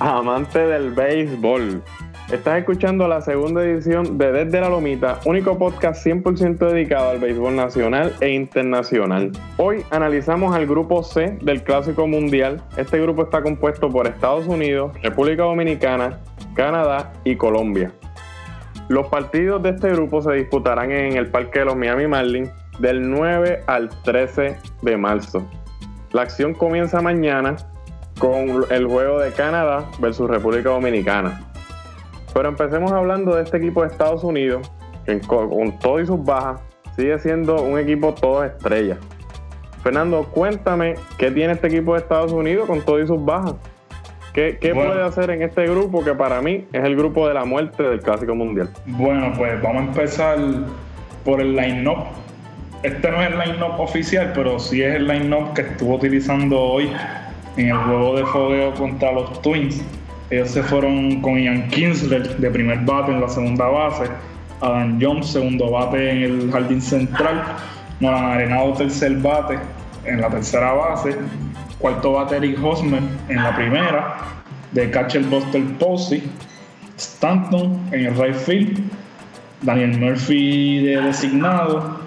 amante del béisbol. Estás escuchando la segunda edición de Desde la Lomita, único podcast 100% dedicado al béisbol nacional e internacional. Hoy analizamos al grupo C del Clásico Mundial. Este grupo está compuesto por Estados Unidos, República Dominicana, Canadá y Colombia. Los partidos de este grupo se disputarán en el Parque de los Miami Marlins del 9 al 13 de marzo. La acción comienza mañana con el juego de Canadá versus República Dominicana. Pero empecemos hablando de este equipo de Estados Unidos, que con todo y sus bajas sigue siendo un equipo todo estrella. Fernando, cuéntame qué tiene este equipo de Estados Unidos con todo y sus bajas. ¿Qué, puede hacer en este grupo que para mí es el grupo de la muerte del Clásico Mundial? Bueno, pues vamos a empezar por el line-up. Este no es el line-up oficial, pero sí es el line-up que estuvo utilizando hoy en el juego de fogueo contra los Twins. Ellos se fueron con Ian Kinsler de primer bate en la segunda base, Adam Jones segundo bate en el jardín central, Nolan Arenado tercer bate en la tercera base, cuarto bate Eric Hosmer en la primera, de catcher Buster Posey, Stanton en el right field, Daniel Murphy de designado,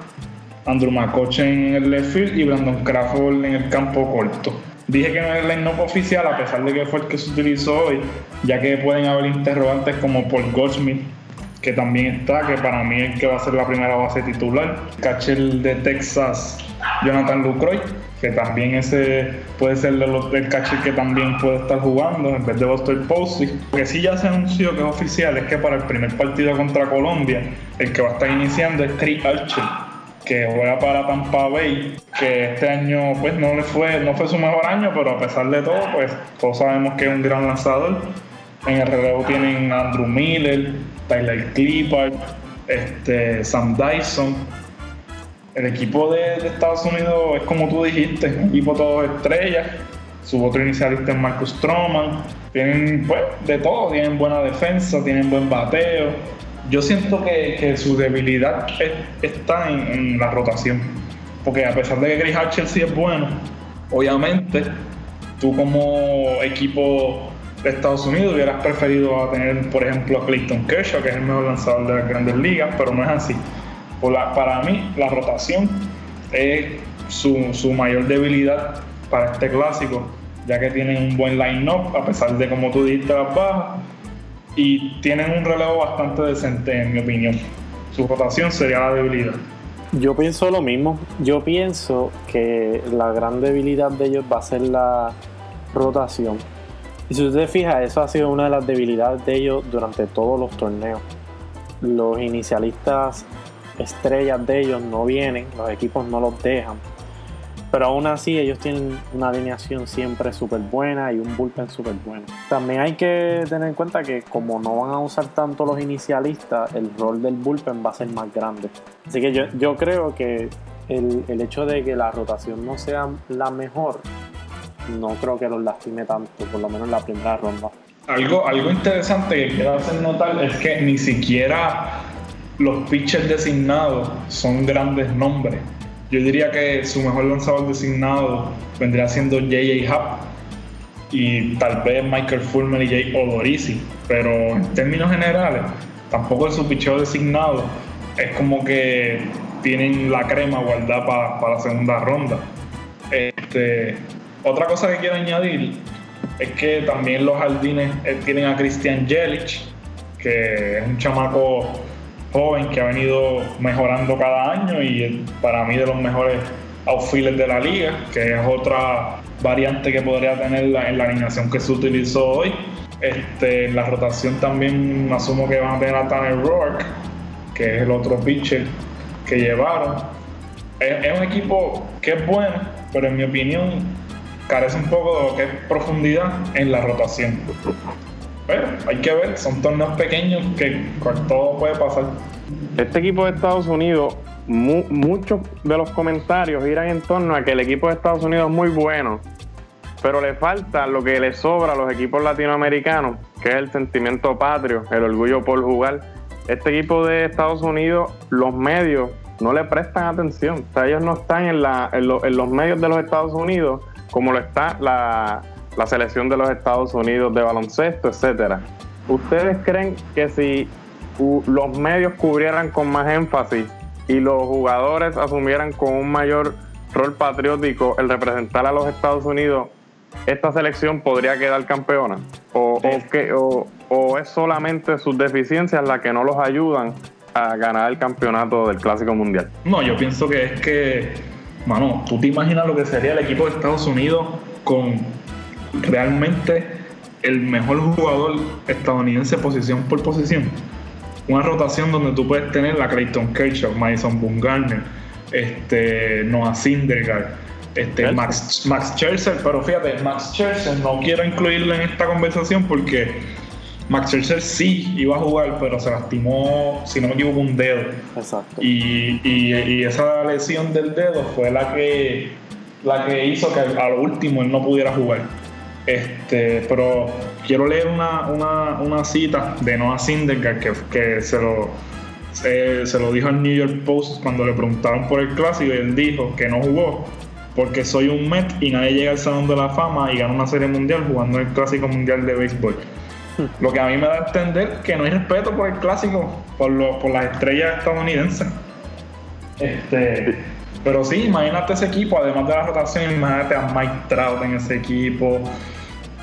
Andrew McCutcheon en el left field y Brandon Crawford en el campo corto. Dije que no es el line-up oficial, a pesar de que fue el que se utilizó hoy, ya que pueden haber interrogantes como Paul Goldsmith, que también está, que para mí es que va a ser la primera base titular. Catcher de Texas, Jonathan Lucroy, que también ese puede ser de los, catcher que también puede estar jugando en vez de Buster Posey. Lo que sí ya se anunció que es oficial es que para el primer partido contra Colombia, el que va a estar iniciando es Trey Archer que juega para Tampa Bay, que este año pues no le fue, no fue su mejor año, pero a pesar de todo, pues todos sabemos que es un gran lanzador. En el relevo tienen Andrew Miller, Tyler Clippard, este, Sam Dyson. El equipo de, Estados Unidos es como tú dijiste, un equipo todo estrellas. Su otro inicialista es Marcus Stroman. Tienen pues de todo, tienen buena defensa, tienen buen bateo yo siento que, su debilidad está en, la rotación. Porque a pesar de que Chris Archer sí es bueno, obviamente tú como equipo de Estados Unidos hubieras preferido a tener, por ejemplo, a Clayton Kershaw, que es el mejor lanzador de las grandes ligas, pero no es así. para mí, la rotación es su, su mayor debilidad para este clásico, ya que tienen un buen line-up, a pesar de, como tú dijiste, las bajas y tienen un relevo bastante decente, en mi opinión. Su rotación sería la debilidad. Yo pienso lo mismo. Yo pienso que la gran debilidad de ellos va a ser la rotación. Y si usted fija, eso ha sido una de las debilidades de ellos durante todos los torneos. Los inicialistas estrellas de ellos no vienen, los equipos no los dejan. Pero aún así ellos tienen una alineación siempre súper buena y un bullpen súper bueno. También hay que tener en cuenta que como no van a usar tanto los inicialistas, el rol del bullpen va a ser más grande. Así que yo, yo creo que el, el hecho de que la rotación no sea la mejor, no creo que los lastime tanto, por lo menos en la primera ronda. Algo, algo interesante que quiero hacer notar es que ni siquiera los pitchers designados son grandes nombres. Yo diría que su mejor lanzador designado vendría siendo J.J. Happ y tal vez Michael Fulmer y Jay Odorizzi, pero en términos generales, tampoco es su picheo designado es como que tienen la crema guardada para la segunda ronda. Este, otra cosa que quiero añadir es que también los jardines eh, tienen a Christian Jelic, que es un chamaco joven que ha venido mejorando cada año y para mí de los mejores outfielders de la liga, que es otra variante que podría tener en la alineación que se utilizó hoy. Este, la rotación también asumo que van a tener a Tanner Rourke, que es el otro pitcher que llevaron. Es, es, un equipo que es bueno, pero en mi opinión carece un poco de lo que es profundidad en la rotación. Pero hay que ver, son torneos pequeños que con todo puede pasar. Este equipo de Estados Unidos, muchos de los comentarios giran en torno a que el equipo de Estados Unidos es muy bueno, pero le falta lo que le sobra a los equipos latinoamericanos, que es el sentimiento patrio, el orgullo por jugar. Este equipo de Estados Unidos, los medios no le prestan atención. O sea, ellos no están en, la, en, los medios de los Estados Unidos como lo está la, la selección de los Estados Unidos de baloncesto, etcétera. ¿Ustedes creen que si los medios cubrieran con más énfasis y los jugadores asumieran con un mayor rol patriótico el representar a los Estados Unidos, esta selección podría quedar campeona? ¿O, que, o, es solamente sus deficiencias las que no los ayudan a ganar el campeonato del Clásico Mundial? No, yo pienso que es que, mano, tú te imaginas lo que sería el equipo de Estados Unidos con realmente el mejor jugador estadounidense posición por posición. Una rotación donde tú puedes tener la Clayton Kershaw, Madison Bumgarner, este, Noah Syndergaard, este, Max, Max Scherzer, pero fíjate, Max Scherzer no quiero incluirlo en esta conversación porque Max Scherzer sí iba a jugar, pero se lastimó, si no me equivoco, un dedo. Exacto. Y, y, esa lesión del dedo fue la que, la que hizo que a lo último él no pudiera jugar. Este, pero quiero leer una, una, una cita de Noah Syndergaard que, que se lo se, lo dijo al New York Post cuando le preguntaron por el clásico y él dijo que no jugó porque soy un Met y nadie llega al Salón de la Fama y gana una serie mundial jugando el clásico mundial de béisbol. Hmm. Lo que a mí me da a entender que no hay respeto por el clásico, por, por las estrellas estadounidenses. Este, pero sí, imagínate ese equipo, además de la rotación, imagínate a Mike Trout en ese equipo,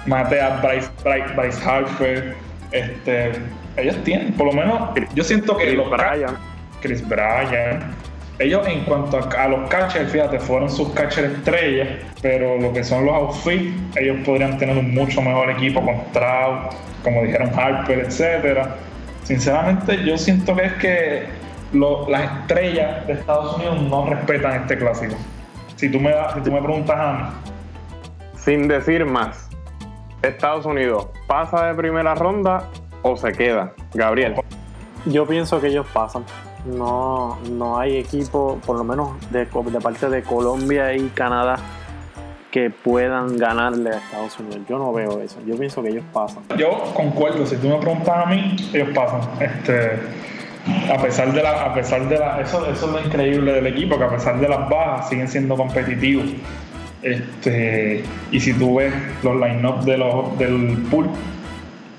mate a Bryce, Bryce, Harper. Este, ellos tienen, por lo menos, yo siento que Chris los Bryan. Chris Bryan. Ellos, en cuanto a, los catchers, fíjate, fueron sus catchers estrellas, pero lo que son los outfits, ellos podrían tener un mucho mejor equipo con Trout, como dijeron Harper, etcétera. Sinceramente, yo siento que es que las estrellas de Estados Unidos no respetan este clásico. Si tú me, si tú me preguntas a mí. Sin decir más, Estados Unidos pasa de primera ronda o se queda. Gabriel. Yo pienso que ellos pasan. No, no hay equipo, por lo menos de, de parte de Colombia y Canadá, que puedan ganarle a Estados Unidos. Yo no veo eso. Yo pienso que ellos pasan. Yo concuerdo. Si tú me preguntas a mí, ellos pasan. Este, a pesar de la, a pesar de la, eso, eso es lo increíble del equipo, que a pesar de las bajas siguen siendo competitivos. Este, y si tú ves los line-up de los, del pool,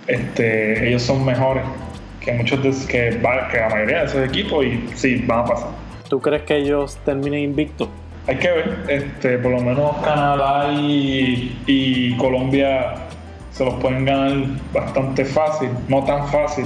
este, ellos son mejores que muchos de, que, que la mayoría de esos equipos y sí, van a pasar. ¿Tú crees que ellos terminen invictos? Hay que ver, este, por lo menos Canadá y, y Colombia se los pueden ganar bastante fácil, no tan fácil,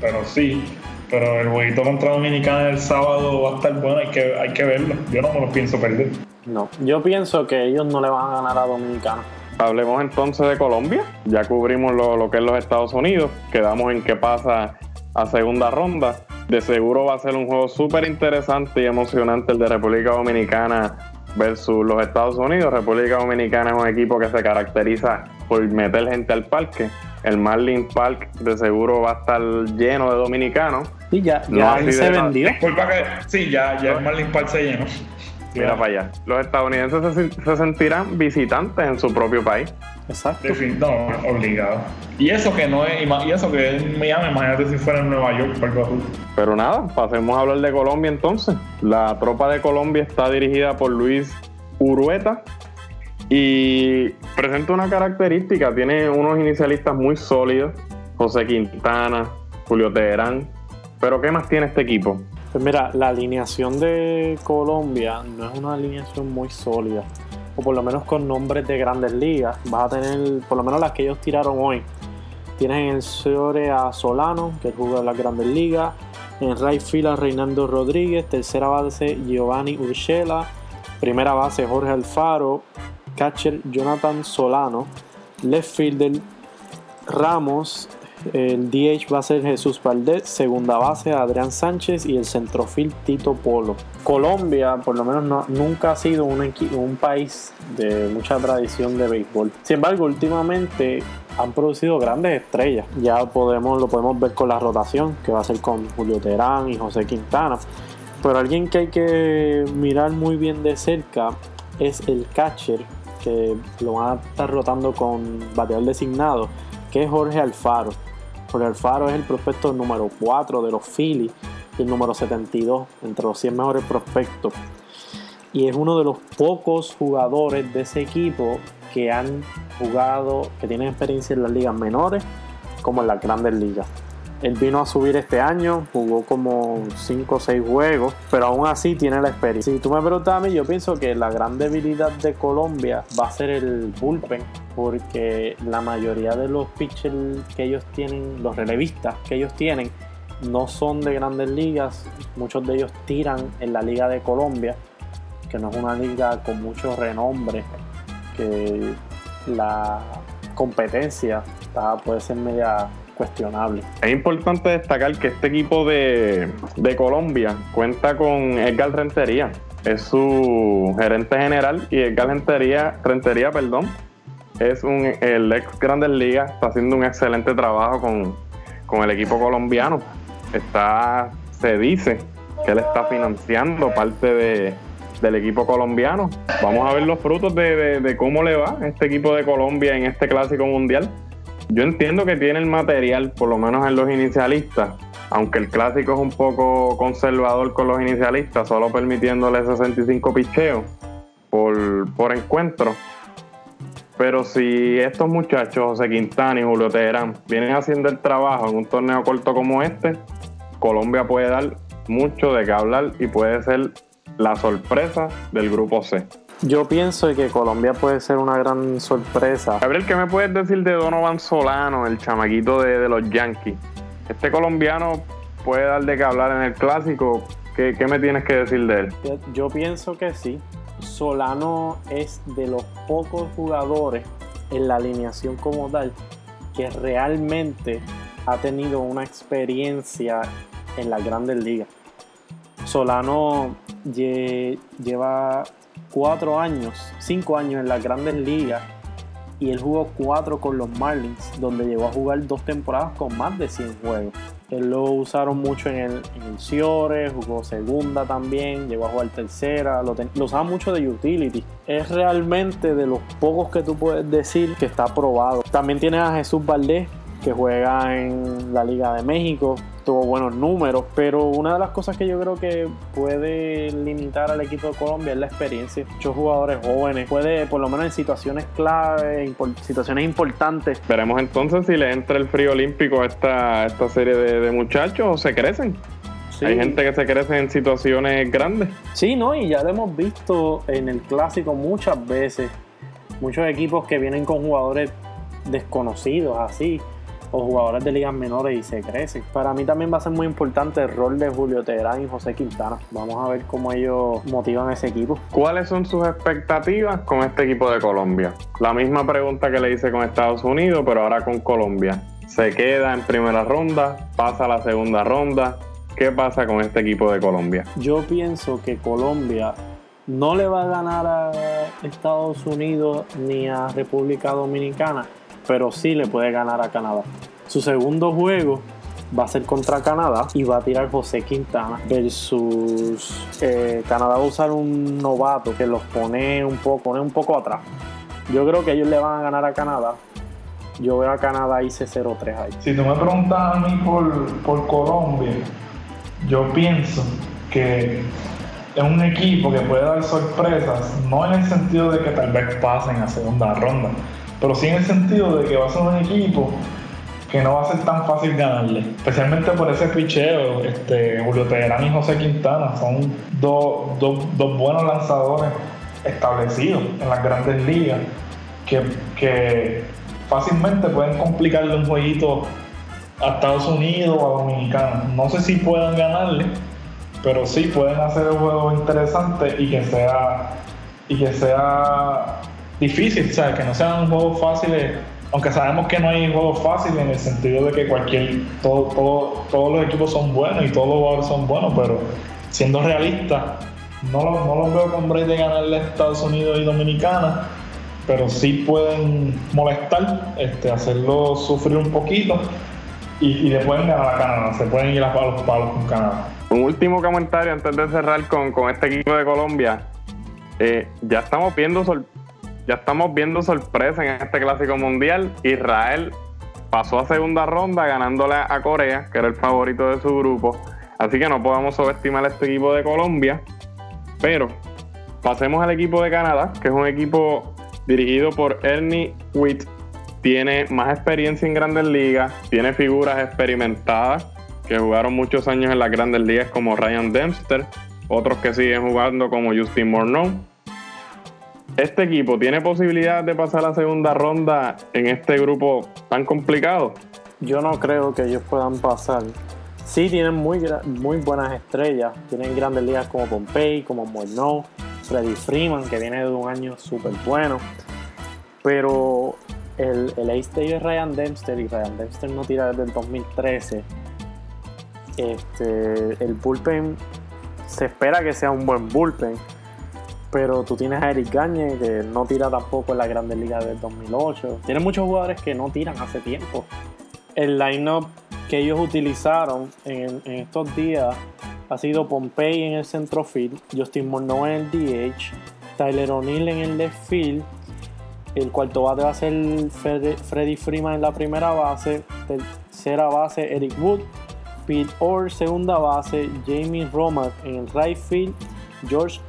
pero sí. Pero el jueguito contra Dominicana el sábado va a estar bueno, hay que, hay que verlo. Yo no me lo pienso perder. No, yo pienso que ellos no le van a ganar a Dominicana. Hablemos entonces de Colombia. Ya cubrimos lo, lo que es los Estados Unidos. Quedamos en qué pasa a segunda ronda. De seguro va a ser un juego súper interesante y emocionante el de República Dominicana versus los Estados Unidos. República Dominicana es un equipo que se caracteriza por meter gente al parque. El Marlin Park de seguro va a estar lleno de dominicanos. Y ya, ya se vendió. sí, ya, ya el Marlin Park se llenó. Mira para allá. Los estadounidenses se, sentirán visitantes en su propio país. Exacto. No, obligado. Y eso que no es, y eso que es Miami, imagínate si fuera en Nueva York, Pero nada, pasemos a hablar de Colombia entonces. La tropa de Colombia está dirigida por Luis Urueta y presenta una característica, tiene unos inicialistas muy sólidos, José Quintana, Julio Teherán. Pero ¿qué más tiene este equipo? Pues mira, la alineación de Colombia no es una alineación muy sólida, o por lo menos con nombres de grandes ligas. Vas a tener, por lo menos las que ellos tiraron hoy. Tienes en el Seore a Solano, que juega en las grandes ligas. En right field Reinaldo Rodríguez. Tercera base Giovanni Urshela. Primera base Jorge Alfaro. Catcher Jonathan Solano. Left fielder Ramos. El DH va a ser Jesús Valdés, segunda base Adrián Sánchez y el centrofil Tito Polo. Colombia, por lo menos, nunca ha sido un, país de mucha tradición de béisbol. Sin embargo, últimamente han producido grandes estrellas. Ya podemos, lo podemos ver con la rotación, que va a ser con Julio Terán y José Quintana. Pero alguien que hay que mirar muy bien de cerca es el catcher, que lo van a estar rotando con bateador designado, que es Jorge Alfaro. Jorge Alfaro es el prospecto número 4 de los Phillies y el número 72 entre los 100 mejores prospectos. Y es uno de los pocos jugadores de ese equipo que han jugado, que tienen experiencia en las ligas menores como en las grandes ligas. Él vino a subir este año, jugó como 5 o 6 juegos, pero aún así tiene la experiencia. Si tú me preguntas a mí, yo pienso que la gran debilidad de Colombia va a ser el bullpen, porque la mayoría de los pitchers que ellos tienen, los relevistas que ellos tienen, no son de grandes ligas. Muchos de ellos tiran en la Liga de Colombia, que no es una liga con mucho renombre, que la competencia puede ser media cuestionable. Es importante destacar que este equipo de, Colombia cuenta con Edgar Rentería. Es su gerente general y Edgar Rentería, Rentería perdón, es un, el ex Grandes Ligas, está haciendo un excelente trabajo con, el equipo colombiano. Está, se dice que él está financiando parte de, del equipo colombiano. Vamos a ver los frutos de, de, cómo le va este equipo de Colombia en este clásico mundial. Yo entiendo que tiene el material, por lo menos en los inicialistas, aunque el clásico es un poco conservador con los inicialistas, solo permitiéndole 65 picheos por, por encuentro. Pero si estos muchachos, José Quintana y Julio Teherán, vienen haciendo el trabajo en un torneo corto como este, Colombia puede dar mucho de qué hablar y puede ser la sorpresa del grupo C. Yo pienso que Colombia puede ser una gran sorpresa. Gabriel, ¿qué me puedes decir de Donovan Solano, el chamaquito de, los Yankees? Este colombiano puede dar de qué hablar en el clásico. ¿Qué, me tienes que decir de él? Yo, pienso que sí. Solano es de los pocos jugadores en la alineación como tal que realmente ha tenido una experiencia en las grandes ligas. Solano lleva cuatro años, cinco años en las grandes ligas y él jugó cuatro con los Marlins, donde llegó a jugar dos temporadas con más de 100 juegos. Él lo usaron mucho en el, en Ciore, jugó segunda también, llegó a jugar tercera, lo, lo usaban mucho de utility. Es realmente de los pocos que tú puedes decir que está aprobado. También tienes a Jesús Valdés, que juega en la Liga de México, tuvo buenos números, pero una de las cosas que yo creo que puede limitar al equipo de Colombia es la experiencia. Muchos jugadores jóvenes, puede, por lo menos en situaciones clave, en situaciones importantes. Veremos entonces si le entra el frío olímpico a esta, esta serie de, muchachos o se crecen. Hay gente que se crece en situaciones grandes. Sí, ¿no? Y ya lo hemos visto en el clásico muchas veces. Muchos equipos que vienen con jugadores desconocidos así o jugadores de ligas menores y se crecen. Para mí también va a ser muy importante el rol de Julio Teherán y José Quintana. Vamos a ver cómo ellos motivan a ese equipo. ¿Cuáles son sus expectativas con este equipo de Colombia? La misma pregunta que le hice con Estados Unidos, pero ahora con Colombia. ¿Se queda en primera ronda? ¿Pasa a la segunda ronda? ¿Qué pasa con este equipo de Colombia? Yo pienso que Colombia no le va a ganar a Estados Unidos ni a República Dominicana, pero sí le puede ganar a Canadá. Su segundo juego va a ser contra Canadá y va a tirar José Quintana versus eh, Canadá va a usar un novato que los pone un poco, pone un poco atrás. Yo creo que ellos le van a ganar a Canadá. Yo veo a Canadá hice 0-3 ahí. Si tú me preguntas a mí por, por Colombia, yo pienso que es un equipo que puede dar sorpresas, no en el sentido de que tal vez pasen a segunda ronda, pero sí en el sentido de que va a ser un equipo que no va a ser tan fácil ganarle, especialmente por ese picheo. Este, Julio Teherán y José Quintana son dos, buenos lanzadores establecidos en las grandes ligas que, fácilmente pueden complicarle un jueguito a Estados Unidos o a Dominicana. No sé si puedan ganarle, pero sí pueden hacer un juego interesante y que sea y que sea difícil, ¿sabes? Que no sean juegos fáciles, aunque sabemos que no hay juegos fáciles en el sentido de que cualquier, todo, todos los equipos son buenos y todos los jugadores son buenos, pero siendo realista, no, no los veo con break ganarle a Estados Unidos y Dominicana, pero sí pueden molestar, este, hacerlo sufrir un poquito y, y le pueden ganar a Canadá, se pueden ir a palos palos con Canadá. Un último comentario antes de cerrar con, con este equipo de Colombia. Eh, ya estamos viendo ya estamos viendo sorpresa en este clásico mundial. Israel pasó a segunda ronda ganándole a Corea, que era el favorito de su grupo. Así que no podemos subestimar a este equipo de Colombia. Pero pasemos al equipo de Canadá, que es un equipo dirigido por Ernie Witt, tiene más experiencia en grandes ligas, tiene figuras experimentadas que jugaron muchos años en las grandes ligas como Ryan Dempster, otros que siguen jugando como Justin Morneau. ¿Este equipo tiene posibilidad de pasar la segunda ronda en este grupo tan complicado? Yo no creo que ellos puedan pasar. Sí, tienen muy, muy buenas estrellas. Tienen grandes ligas como Pompey, como Morneau, Freddy Freeman, que viene de un año súper bueno. Pero el, el ace de es Ryan Dempster y Ryan Dempster no tira desde el 2013. Este, el bullpen se espera que sea un buen bullpen, pero tú tienes a Eric Gagne que no tira tampoco en la Grandes Ligas del 2008. Tiene muchos jugadores que no tiran hace tiempo. El line-up que ellos utilizaron en, estos días ha sido Pompey en el centrofield, Justin Morneau en el DH, Tyler O'Neill en el left field, el cuarto bate va a ser Freddy Freeman en la primera base, tercera base Eric Wood, Pete Orr segunda base, Jamie Romack en el right field, George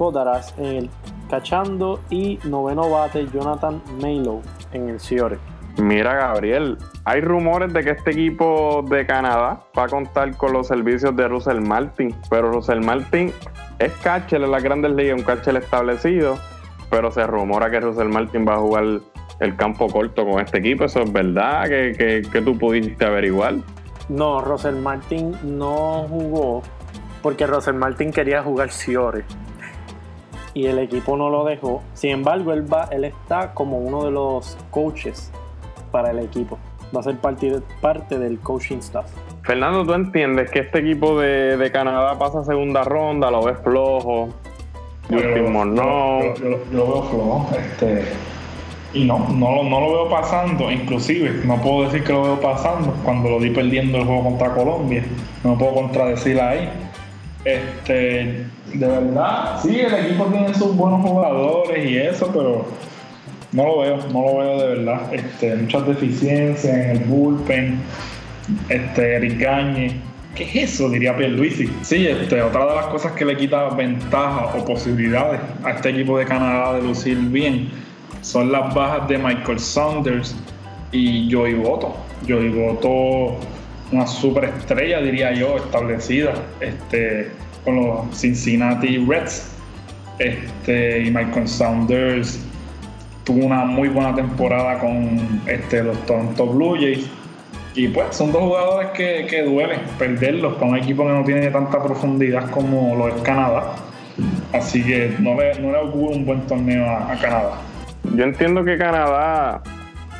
Codaras en el cachando y noveno bate Jonathan Maylow en el Ciore. Mira Gabriel, hay rumores de que este equipo de Canadá va a contar con los servicios de Russell Martin, pero Russell Martin es catcher en las grandes ligas, un catcher establecido, pero se rumora que Russell Martin va a jugar el campo corto con este equipo. ¿Eso es verdad? que, que tú pudiste averiguar? No, Russell Martin no jugó porque Russell Martin quería jugar Ciore y el equipo no lo dejó. Sin embargo, él, va, él está como uno de los coaches para el equipo. Va a ser parte, parte del coaching staff. Fernando, ¿tú entiendes que este equipo de, Canadá pasa segunda ronda? ¿Lo ves flojo? Justin no. Yo, yo, lo veo flojo. Este, y no, no, no lo veo pasando, inclusive no puedo decir que lo veo pasando cuando lo di perdiendo el juego contra Colombia, no puedo contradecir ahí. Este, de verdad, sí, el equipo tiene sus buenos jugadores y eso, pero no lo veo, no lo veo de verdad. Este, muchas deficiencias en el bullpen, este, Eric Gagne. ¿Qué es eso? Diría Pierluisi. Sí, este, otra de las cosas que le quita ventaja o posibilidades a este equipo de Canadá de lucir bien son las bajas de Michael Saunders y Joey Boto. Joey Boto, una superestrella, diría yo, establecida este, con los Cincinnati Reds. Este, y Michael Saunders tuvo una muy buena temporada con este, los Toronto Blue Jays. Y pues son dos jugadores que, que duelen perderlos para un equipo que no tiene tanta profundidad como lo es Canadá. Así que no le, no le auguro un buen torneo a Canadá. Yo entiendo que Canadá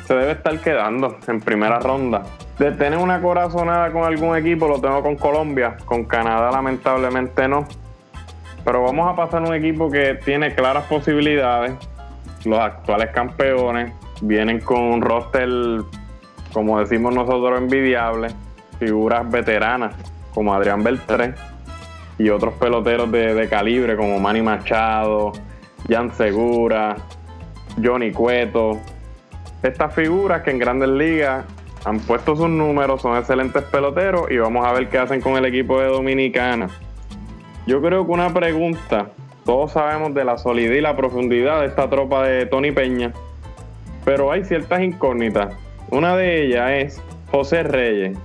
se debe estar quedando en primera ronda. De tener una corazonada con algún equipo, lo tengo con Colombia. Con Canadá, lamentablemente no. Pero vamos a pasar un equipo que tiene claras posibilidades. Los actuales campeones vienen con un roster, como decimos nosotros, envidiable. Figuras veteranas como Adrián Beltré y otros peloteros de, de calibre como Manny Machado, Jan Segura, Johnny Cueto. Estas figuras que en grandes ligas han puesto sus números, son excelentes peloteros y vamos a ver qué hacen con el equipo de Dominicana. Yo creo que una pregunta, todos sabemos de la solidez y la profundidad de esta tropa de Tony Peña, pero hay ciertas incógnitas. Una de ellas es José Reyes.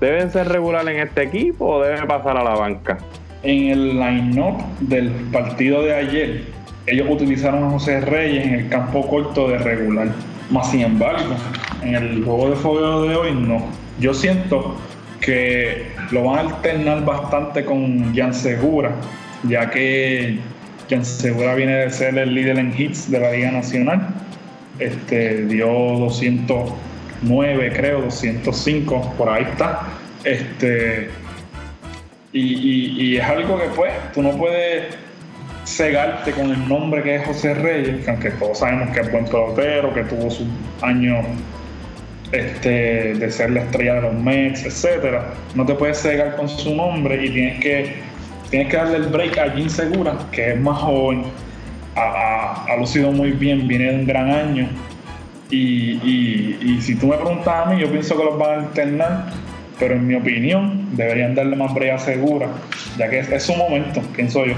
¿Debe ser regular en este equipo o debe pasar a la banca? En el line-up del partido de ayer, ellos utilizaron a José Reyes en el campo corto de regular. Más sin embargo, en el juego de fogueo de hoy no. Yo siento que lo van a alternar bastante con Jan Segura, ya que Jan Segura viene de ser el líder en hits de la Liga Nacional. Este, dio 209, creo, 205, por ahí está. Este, y, y es algo que pues tú no puedes cegarte con el nombre que es José Reyes, aunque todos sabemos que es buen pelotero, que tuvo sus años este, de ser la estrella de los Mets, etcétera. No te puedes cegar con su nombre y tienes que, tienes que darle el break a Jim Segura, que es más joven, ha, lucido muy bien, viene de un gran año. Y, si tú me preguntas a mí, yo pienso que los van a alternar, pero en mi opinión deberían darle más break a Segura, ya que es su momento, pienso yo.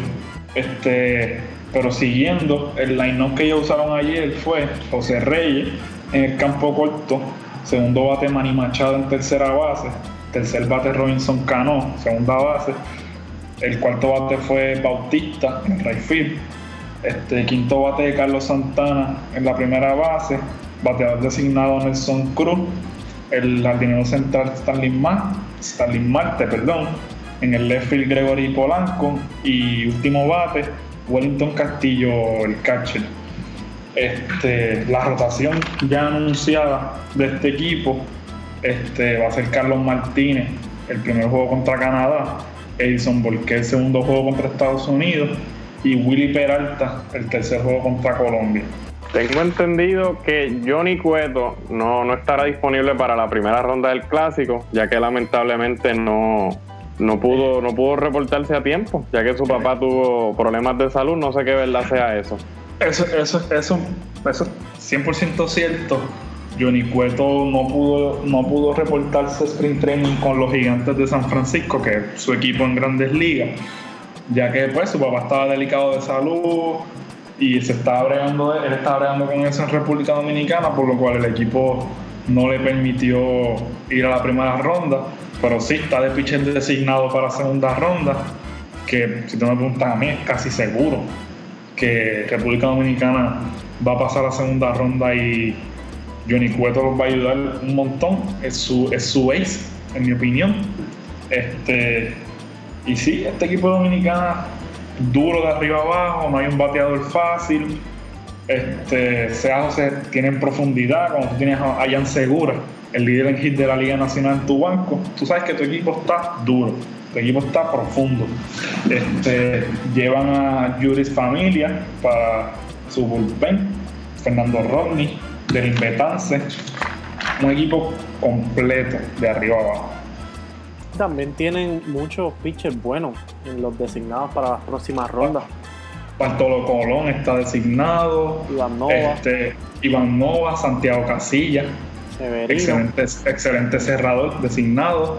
Este, Pero siguiendo, el line-up que ellos usaron ayer fue José Reyes en el campo corto, segundo bate Manny Machado en tercera base, tercer bate Robinson Cano, segunda base, el cuarto bate fue Bautista en right field, este, quinto bate de Carlos Santana en la primera base, bateador designado Nelson Cruz, el jardinero central Stanley, Stanley Marte, perdón, en el left field Gregory Polanco y último bate Wellington Castillo, el catcher. Este, la rotación ya anunciada de este equipo este, va a ser Carlos Martínez, el primer juego contra Canadá, Edison Volqué, el segundo juego contra Estados Unidos, y Willy Peralta, el tercer juego contra Colombia. Tengo entendido que Johnny Cueto no, no estará disponible para la primera ronda del clásico, ya que lamentablemente no, no pudo, no pudo reportarse a tiempo, ya que su papá tuvo problemas de salud, no sé qué verdad sea eso. Eso, eso, eso, eso 100% cierto. Johnny Cueto no pudo, no pudo reportarse sprint training con los gigantes de San Francisco, que es su equipo en grandes ligas, ya que pues su papá estaba delicado de salud y se estaba bregando, él estaba bregando con eso en República Dominicana, por lo cual el equipo no le permitió ir a la primera ronda pero sí está de pitcher designado para segunda ronda, que si tú me preguntas a mí es casi seguro que República Dominicana va a pasar a segunda ronda y Johnny Cueto los va a ayudar un montón, es su, es su ace, en mi opinión. Este, y sí, este equipo dominicano duro de arriba abajo, no hay un bateador fácil. Este, se tienen profundidad, cuando tú tienes a Jan Segura, el líder en hit de la Liga Nacional en tu banco, tú sabes que tu equipo está duro, tu equipo está profundo. Este, llevan a Juris Familia para su bullpen, Fernando Rodney, del Invetance, un equipo completo de arriba abajo. También tienen muchos pitchers buenos en los designados para las próximas rondas. Bartolo Colón está designado. Iván Nova. Este, Iván Nova, Santiago Casilla. Excelente, excelente cerrador designado.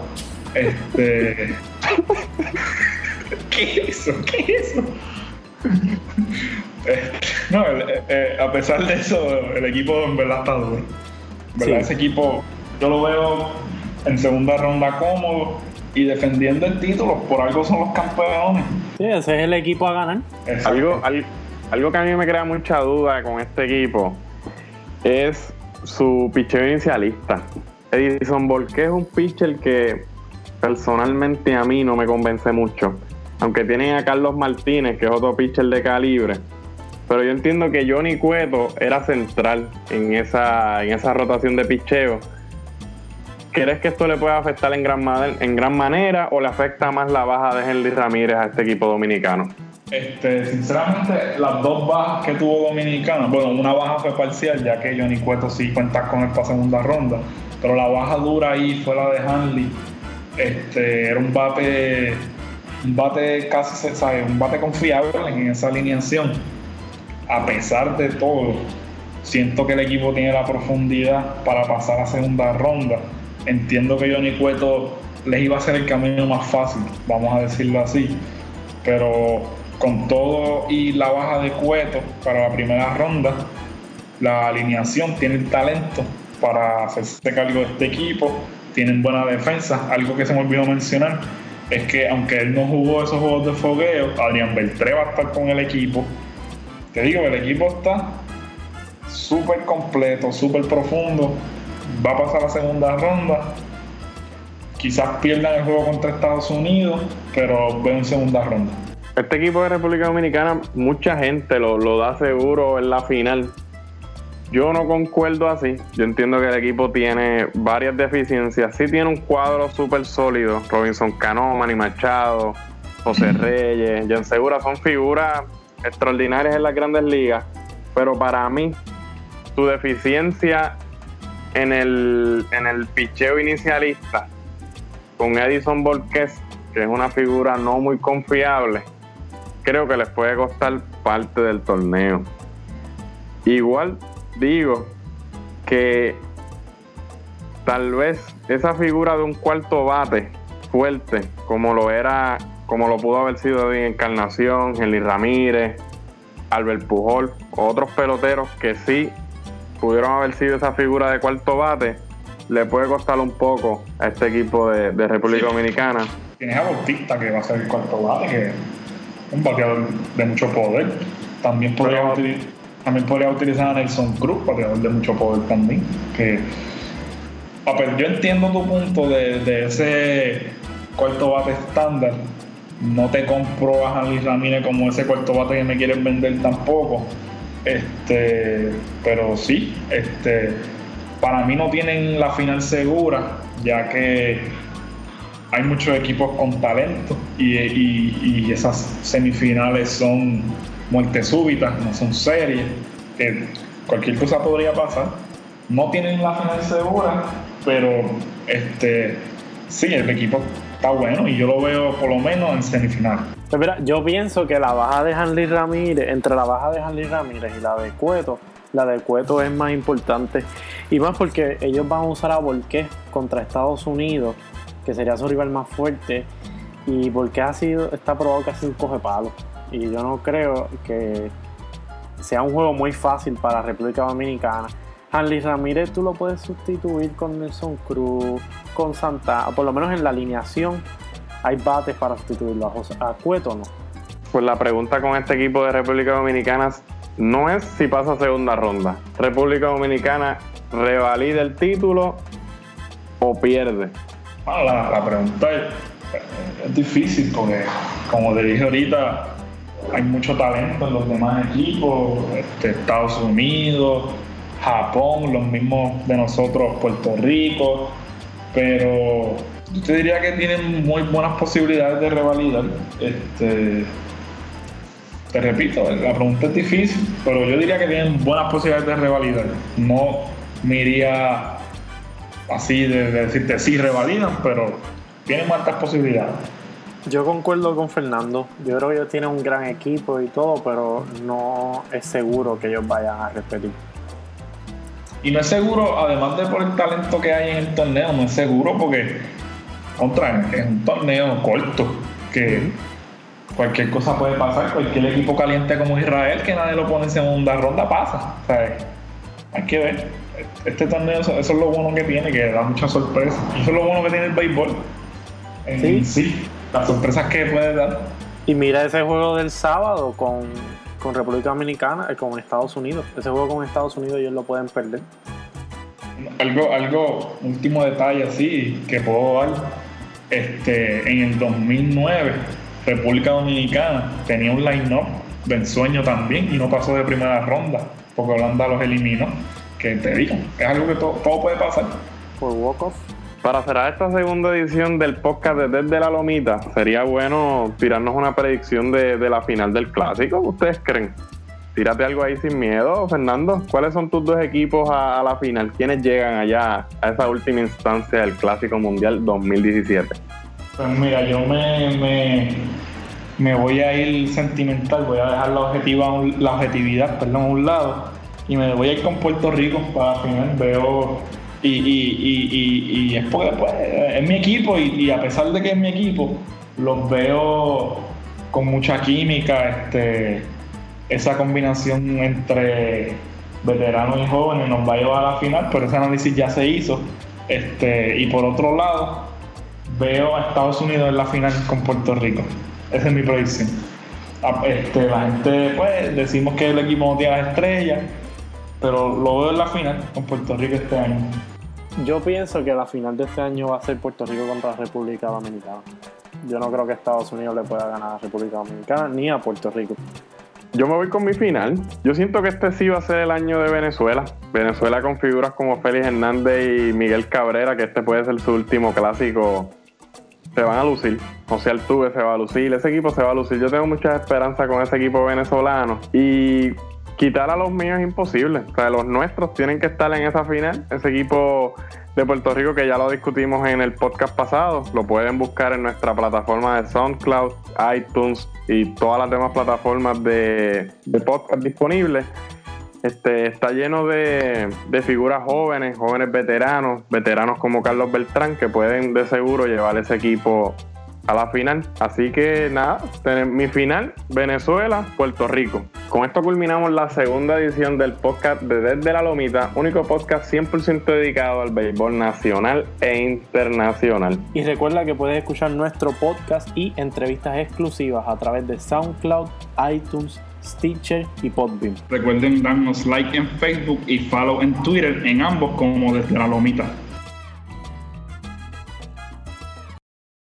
Este. ¿Qué es eso? ¿Qué es eso? Eh, no, eh, eh, a pesar de eso, el equipo en verdad está duro. ¿verdad? Ese equipo, yo lo veo en segunda ronda cómodo y defendiendo el título. Por algo son los campeones. Sí, ese es el equipo a ganar. Algo, algo que a mí me crea mucha duda con este equipo es su pitcher inicialista. Edison Volqué es un pitcher que personalmente a mí no me convence mucho. Aunque tienen a Carlos Martínez, que es otro pitcher de calibre. Pero yo entiendo que Johnny Cueto era central en esa, en esa rotación de picheo. ¿Crees que esto le puede afectar en gran, en gran manera o le afecta más la baja de Henry Ramírez a este equipo dominicano? Este, sinceramente, las dos bajas que tuvo Dominicana, bueno, una baja fue parcial, ya que Johnny Cueto sí cuenta con esta segunda ronda, pero la baja dura ahí fue la de Hanley. Este, era un bate, un bate casi, ¿sabe? un bate confiable en esa alineación. A pesar de todo, siento que el equipo tiene la profundidad para pasar a segunda ronda. Entiendo que Johnny Cueto les iba a hacer el camino más fácil, vamos a decirlo así. Pero con todo y la baja de Cueto para la primera ronda, la alineación tiene el talento para hacerse cargo de este equipo, tienen buena defensa. Algo que se me olvidó mencionar es que aunque él no jugó esos juegos de fogueo, Adrián Beltré va a estar con el equipo. Te digo, el equipo está súper completo, súper profundo. Va a pasar la segunda ronda. Quizás pierdan el juego contra Estados Unidos, pero ven segunda ronda. Este equipo de República Dominicana, mucha gente lo, da seguro en la final. Yo no concuerdo así. Yo entiendo que el equipo tiene varias deficiencias. Sí tiene un cuadro súper sólido. Robinson Cano, Manny Machado, José Reyes, Jan Segura son figuras extraordinarias en las grandes ligas. Pero para mí, su deficiencia en el, en el picheo inicialista con Edison Borges, que es una figura no muy confiable, creo que les puede costar parte del torneo. Igual digo que tal vez esa figura de un cuarto bate fuerte, como lo era, como lo pudo haber sido de Encarnación, Henry Ramírez, Albert Pujol, otros peloteros que sí pudieron haber sido esa figura de cuarto bate, le puede costar un poco a este equipo de, República Dominicana. Tienes a Bautista que va a ser el cuarto bate, que un bateador de mucho poder. También podría, también podría utilizar a Nelson Cruz, bateador de mucho poder también. Que, yo entiendo tu punto de, de ese cuarto bate estándar. No te compro a Luis Ramírez como ese cuarto bate que me quieren vender tampoco. Este, pero sí, este, para mí no tienen la final segura, ya que hay muchos equipos con talento y, esas semifinales son muertes súbitas, no son series, que cualquier cosa podría pasar. No tienen la final segura, pero este sí, el equipo está bueno y yo lo veo por lo menos en semifinal. Pues yo pienso que la baja de Hanley Ramírez, entre la baja de Hanley Ramírez y la de Cueto, la de Cueto es más importante. Y más porque ellos van a usar a Volqué contra Estados Unidos, que sería su rival más fuerte. Y Volqué ha sido, está probado que ha sido un coge palo. Y yo no creo que sea un juego muy fácil para República Dominicana. Hanley Ramírez tú lo puedes sustituir con Nelson Cruz, con Santa, por lo menos en la alineación hay bates para sustituirlo. A, Cueto no. Pues la pregunta con este equipo de República Dominicana no es si pasa segunda ronda. República Dominicana revalida el título o pierde. Ah, la, pregunta es, difícil porque, como te dije ahorita, hay mucho talento en los demás equipos, este, Estados Unidos, Japón, los mismos de nosotros, Puerto Rico, pero yo te diría que tienen muy buenas posibilidades de revalidar. Este, te repito, la pregunta es difícil, pero yo diría que tienen buenas posibilidades de revalidar. No me iría así de, decirte sí revalidan, pero tienen altas posibilidades. Yo concuerdo con Fernando. Yo creo que ellos tienen un gran equipo y todo, pero no es seguro que ellos vayan a repetir. Y no es seguro, además de por el talento que hay en el torneo, no es seguro porque contra es un torneo corto que cualquier cosa puede pasar, cualquier equipo caliente como Israel que nadie lo pone en segunda ronda pasa. Hay que ver. Este torneo, eso es lo bueno que tiene, que da mucha sorpresa. Eso es lo bueno que tiene el béisbol. sí. sí, las sorpresas que puede dar. Y mira ese juego del sábado con con República Dominicana, y con Estados Unidos. Ese juego con Estados Unidos ellos lo pueden perder. Algo, algo, último detalle así que puedo dar. Este, en el 2009, República Dominicana tenía un line-up de ensueño también y no pasó de primera ronda porque Holanda los eliminó. Que te digo, es algo que todo, puede pasar. Por walk-off. Para cerrar esta segunda edición del podcast de Desde la Lomita, sería bueno tirarnos una predicción de, la final del clásico. ¿Ustedes creen? Tírate algo ahí sin miedo, Fernando. ¿Cuáles son tus dos equipos a, la final? ¿Quiénes llegan allá a esa última instancia del Clásico Mundial 2017? Pues mira, yo me, me, voy a ir sentimental, voy a dejar la, objetiva, la objetividad perdón, a un lado y me voy a ir con Puerto Rico para la final. Veo y, y, y, es pues, es mi equipo y, a pesar de que es mi equipo, los veo con mucha química, este, esa combinación entre veteranos y jóvenes nos va a llevar a la final, pero ese análisis ya se hizo. Este, y por otro lado, veo a Estados Unidos en la final con Puerto Rico. Esa es mi predicción. Este, la gente, pues, decimos que el equipo no tiene las estrellas, pero lo veo en la final con Puerto Rico este año. Yo pienso que la final de este año va a ser Puerto Rico contra la República Dominicana. Yo no creo que Estados Unidos le pueda ganar a la República Dominicana ni a Puerto Rico. Yo me voy con mi final. Yo siento que este sí va a ser el año de Venezuela. Venezuela con figuras como Félix Hernández y Miguel Cabrera, que este puede ser su último clásico. Se van a lucir. O sea, el Tuve se va a lucir. Ese equipo se va a lucir. Yo tengo mucha esperanza con ese equipo venezolano. Y quitar a los míos es imposible. O sea, los nuestros tienen que estar en esa final. Ese equipo de Puerto Rico que ya lo discutimos en el podcast pasado, lo pueden buscar en nuestra plataforma de SoundCloud, iTunes y todas las demás plataformas de, podcast disponibles. Este, está lleno de, figuras jóvenes, jóvenes veteranos, veteranos como Carlos Beltrán, que pueden de seguro llevar ese equipo a la final. Así que nada, mi final, Venezuela, Puerto Rico. Con esto culminamos la segunda edición del podcast de Desde la Lomita, único podcast 100% dedicado al béisbol nacional e internacional. Y recuerda que puedes escuchar nuestro podcast y entrevistas exclusivas a través de SoundCloud, iTunes, Stitcher y Podbean. Recuerden darnos like en Facebook y follow en Twitter en ambos como Desde la Lomita.